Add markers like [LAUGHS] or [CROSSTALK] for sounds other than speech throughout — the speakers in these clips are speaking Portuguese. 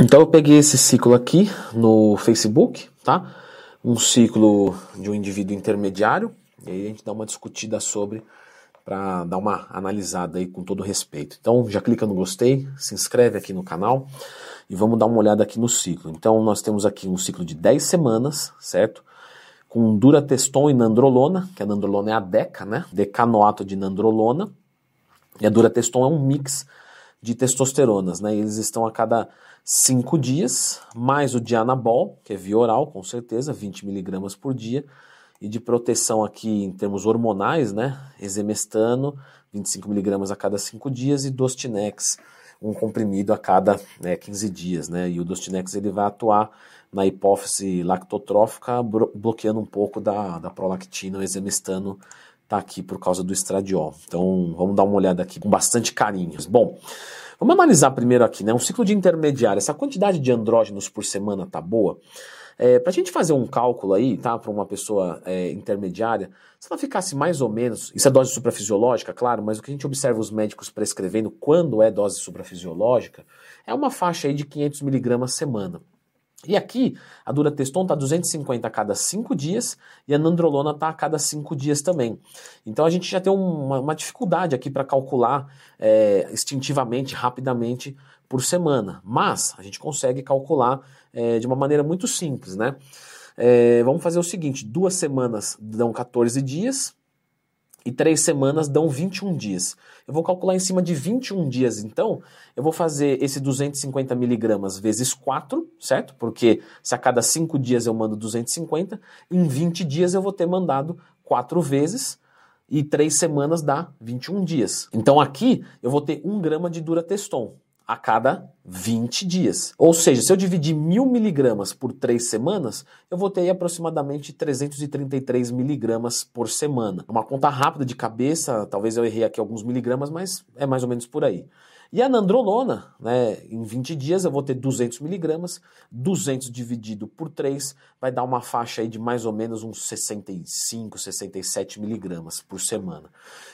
Então eu peguei esse ciclo aqui no Facebook, tá? Um ciclo de um indivíduo intermediário, e aí a gente dá uma discutida sobre para dar uma analisada aí com todo respeito. Então já clica no gostei, se inscreve aqui no canal e vamos dar uma olhada aqui no ciclo. Então nós temos aqui um ciclo de 10 semanas, certo? Com durateston e nandrolona, que a nandrolona é a deca, né? Decanoato de nandrolona. E a durateston é um mix de testosteronas, né? Eles estão a cada 5 dias, mais o Dianabol, que é via oral, com certeza, 20 miligramas por dia, e de proteção aqui em termos hormonais, né? Exemestano, 25 miligramas a cada 5 dias, e Dostinex, um comprimido a cada né, 15 dias, né? E o Dostinex ele vai atuar na hipófise lactotrófica, bloqueando um pouco da, da prolactina, o exemestano tá aqui por causa do estradiol. Então vamos dar uma olhada aqui com bastante carinho. Bom, Vamos analisar primeiro aqui, né? Um ciclo de intermediário. Essa quantidade de andrógenos por semana tá boa? É, para a gente fazer um cálculo aí, tá, para uma pessoa é, intermediária, se ela ficasse mais ou menos, isso é dose suprafisiológica, claro, mas o que a gente observa os médicos prescrevendo quando é dose suprafisiológica é uma faixa aí de 500 miligramas semana. E aqui, a durateston está 250 a cada 5 dias e a nandrolona está a cada 5 dias também. Então a gente já tem uma, uma dificuldade aqui para calcular é, instintivamente, rapidamente por semana. Mas a gente consegue calcular é, de uma maneira muito simples, né? É, vamos fazer o seguinte: duas semanas dão 14 dias, e três semanas dão 21 dias. Eu vou calcular em cima de 21 dias, então, eu vou fazer esse 250 miligramas vezes 4, certo? Porque se a cada 5 dias eu mando 250, em 20 dias eu vou ter mandado 4 vezes, e 3 semanas dá 21 dias. Então aqui eu vou ter 1 grama de durateston a cada 20 dias. Ou seja, se eu dividir mil miligramas por três semanas, eu vou ter aproximadamente 333 miligramas por semana. Uma conta rápida de cabeça, talvez eu errei aqui alguns miligramas, mas é mais ou menos por aí. E a nandrolona, né, em 20 dias eu vou ter 200 miligramas, 200 dividido por 3 vai dar uma faixa aí de mais ou menos uns 65, 67 miligramas por semana.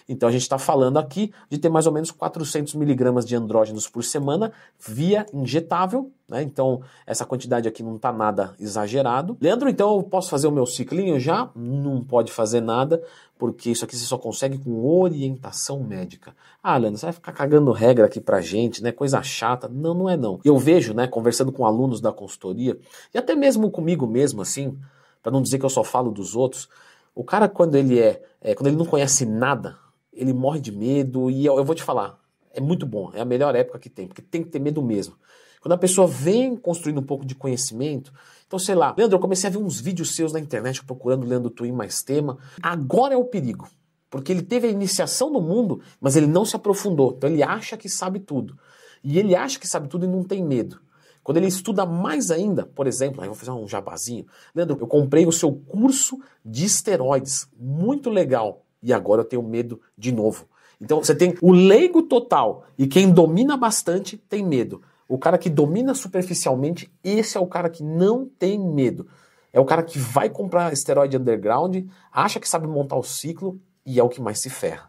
Então a gente está falando aqui de ter mais ou menos 400 miligramas de andrógenos por semana via injetável, né? Então essa quantidade aqui não está nada exagerado. Leandro, então eu posso fazer o meu ciclinho já? Não pode fazer nada, porque isso aqui você só consegue com orientação médica. Ah, Leandro, você vai ficar cagando regra aqui pra gente, né? Coisa chata. Não, não é não. Eu vejo, né, conversando com alunos da consultoria, e até mesmo comigo mesmo, assim, para não dizer que eu só falo dos outros, o cara, quando ele é, é, quando ele não conhece nada, ele morre de medo, e eu, eu vou te falar, é muito bom, é a melhor época que tem, porque tem que ter medo mesmo. Quando a pessoa vem construindo um pouco de conhecimento, então sei lá, Leandro, eu comecei a ver uns vídeos seus na internet procurando Leandro Twin mais tema. Agora é o perigo, porque ele teve a iniciação no mundo, mas ele não se aprofundou. Então ele acha que sabe tudo. E ele acha que sabe tudo e não tem medo. Quando ele estuda mais ainda, por exemplo, aí vou fazer um jabazinho. Leandro, eu comprei o seu curso de esteroides, muito legal, e agora eu tenho medo de novo. Então você tem o leigo total e quem domina bastante tem medo. O cara que domina superficialmente, esse é o cara que não tem medo. É o cara que vai comprar esteroide underground, acha que sabe montar o ciclo e é o que mais se ferra.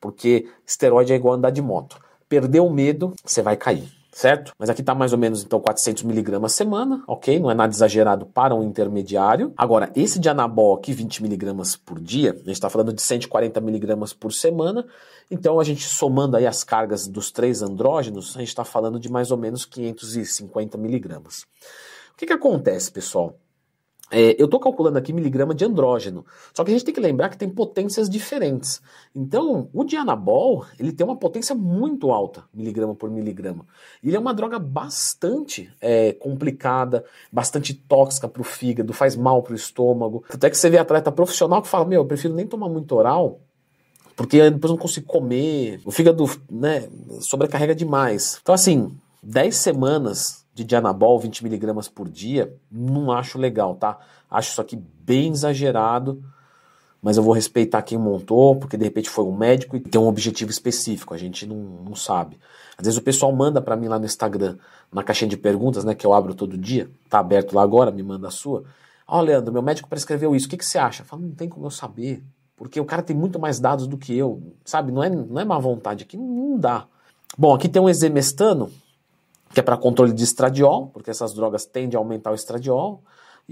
Porque esteroide é igual andar de moto. Perdeu o medo, você vai cair certo? Mas aqui está mais ou menos então 400 miligramas semana, ok? Não é nada exagerado para um intermediário. Agora, esse de anabol aqui, 20 miligramas por dia, a gente está falando de 140 miligramas por semana. Então, a gente somando aí as cargas dos três andrógenos, a gente está falando de mais ou menos 550 miligramas. O que, que acontece, pessoal? É, eu estou calculando aqui miligrama de andrógeno, só que a gente tem que lembrar que tem potências diferentes. Então, o dianabol, ele tem uma potência muito alta, miligrama por miligrama. Ele é uma droga bastante é, complicada, bastante tóxica para o fígado, faz mal para o estômago. Até que você vê atleta profissional que fala, meu, eu prefiro nem tomar muito oral, porque depois não consigo comer, o fígado né, sobrecarrega demais. Então, assim, 10 semanas de Dianabol, 20mg por dia, não acho legal, tá? Acho isso aqui bem exagerado, mas eu vou respeitar quem montou, porque de repente foi um médico e tem um objetivo específico, a gente não, não sabe. Às vezes o pessoal manda para mim lá no Instagram, na caixinha de perguntas, né, que eu abro todo dia, tá aberto lá agora, me manda a sua. Ó, oh, Leandro, meu médico prescreveu isso, o que, que você acha? Eu falo, não tem como eu saber, porque o cara tem muito mais dados do que eu, sabe? Não é, não é má vontade aqui, não dá. Bom, aqui tem um exemestano, que é para controle de estradiol, porque essas drogas tendem a aumentar o estradiol,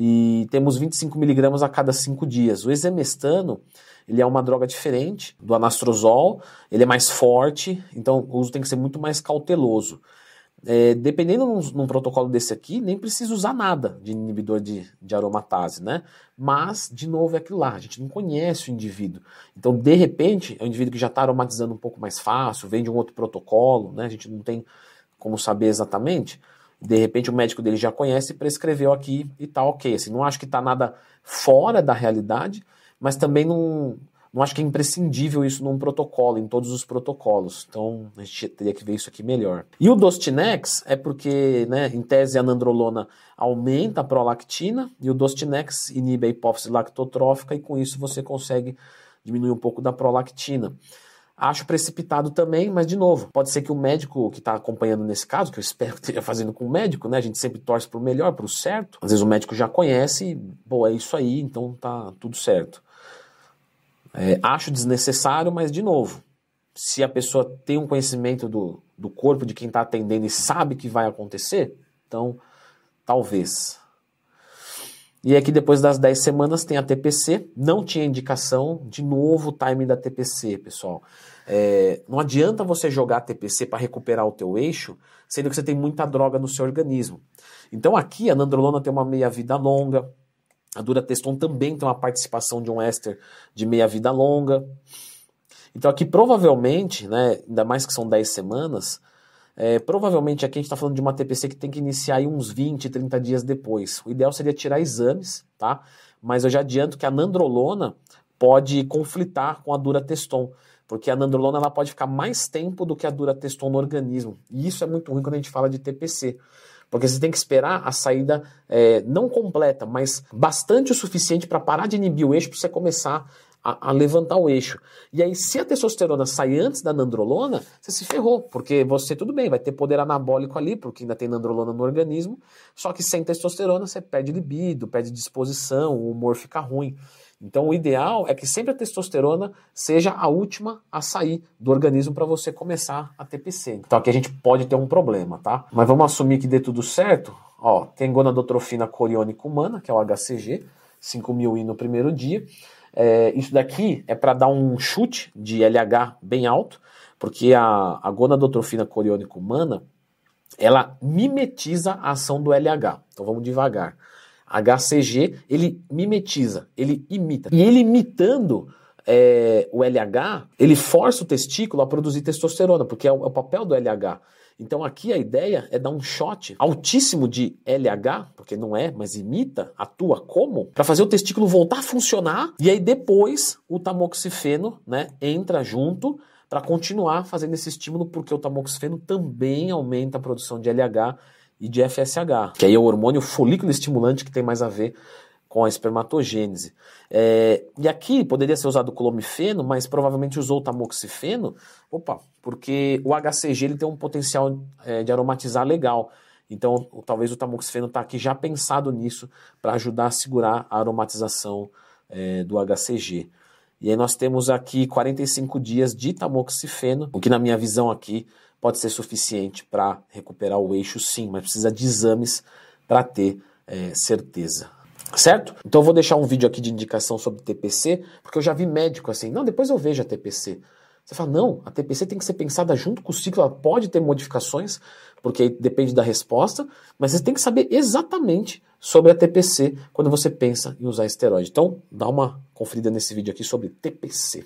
e temos 25 miligramas a cada 5 dias. O exemestano, ele é uma droga diferente do anastrozol, ele é mais forte, então o uso tem que ser muito mais cauteloso. É, dependendo num, num, protocolo desse aqui, nem precisa usar nada de inibidor de, de aromatase, né? Mas, de novo, é aquilo lá, a gente não conhece o indivíduo. Então, de repente, é um indivíduo que já está aromatizando um pouco mais fácil, vem de um outro protocolo, né? A gente não tem como saber exatamente. De repente, o médico dele já conhece e prescreveu aqui e tá ok. Assim, não acho que está nada fora da realidade, mas também não não acho que é imprescindível isso num protocolo, em todos os protocolos. Então a gente teria que ver isso aqui melhor. E o Dostinex é porque, né, em tese, a nandrolona aumenta a prolactina e o Dostinex inibe a hipófise lactotrófica e com isso você consegue diminuir um pouco da prolactina. Acho precipitado também, mas de novo, pode ser que o médico que está acompanhando nesse caso, que eu [LAUGHS] espero que esteja fazendo com o médico, né? A gente sempre torce para o melhor, para o certo. Às vezes o médico já conhece, pô, é isso aí, então tá tudo certo. É, acho desnecessário, mas de novo, se a pessoa tem um conhecimento do, do corpo de quem está atendendo e sabe que vai acontecer, então talvez. E aqui depois das 10 semanas tem a TPC, não tinha indicação, de novo o time da TPC, pessoal. É, não adianta você jogar TPC para recuperar o teu eixo, sendo que você tem muita droga no seu organismo. Então aqui a nandrolona tem uma meia-vida longa, a Durateston também tem uma participação de um éster de meia-vida longa. Então aqui provavelmente, né, ainda mais que são 10 semanas, é, provavelmente aqui a gente está falando de uma TPC que tem que iniciar aí uns 20, 30 dias depois. O ideal seria tirar exames, tá? Mas eu já adianto que a nandrolona pode conflitar com a durateston, porque a nandrolona ela pode ficar mais tempo do que a durateston no organismo. E isso é muito ruim quando a gente fala de TPC. Porque você tem que esperar a saída é, não completa, mas bastante o suficiente para parar de inibir o eixo para você começar a, a, levantar o eixo. E aí, se a testosterona sair antes da nandrolona, você se ferrou, porque você, tudo bem, vai ter poder anabólico ali, porque ainda tem nandrolona no organismo, só que sem testosterona você perde libido, perde disposição, o humor fica ruim. Então, o ideal é que sempre a testosterona seja a última a sair do organismo para você começar a TPC. Então, aqui a gente pode ter um problema, tá? Mas vamos assumir que dê tudo certo. Ó, tem gonadotrofina coriônica humana, que é o HCG, 5.000 I no primeiro dia. É, isso daqui é para dar um chute de LH bem alto, porque a, a gonadotrofina coriônica humana ela mimetiza a ação do LH. Então vamos devagar. HCG, ele mimetiza, ele imita. E ele imitando é, o LH, ele força o testículo a produzir testosterona, porque é o, é o, papel do LH. Então aqui a ideia é dar um shot altíssimo de LH, porque não é, mas imita, atua como, para fazer o testículo voltar a funcionar, e aí depois o tamoxifeno né, entra junto para continuar fazendo esse estímulo, porque o tamoxifeno também aumenta a produção de LH e de FSH, que aí é o hormônio folículo estimulante que tem mais a ver com a espermatogênese. É, e aqui poderia ser usado clomifeno, mas provavelmente usou tamoxifeno, opa, porque o HCG ele tem um potencial é, de aromatizar legal. Então, talvez o tamoxifeno está aqui já pensado nisso para ajudar a segurar a aromatização é, do HCG. E aí nós temos aqui 45 dias de tamoxifeno, o que na minha visão aqui pode ser suficiente para recuperar o eixo, sim, mas precisa de exames para ter é, certeza. Certo? Então eu vou deixar um vídeo aqui de indicação sobre TPC, porque eu já vi médico assim, não, depois eu vejo a TPC. Você fala, não, a TPC tem que ser pensada junto com o ciclo, ela pode ter modificações, porque depende da resposta, mas você tem que saber exatamente sobre a TPC quando você pensa em usar esteroide. Então, dá uma conferida nesse vídeo aqui sobre TPC.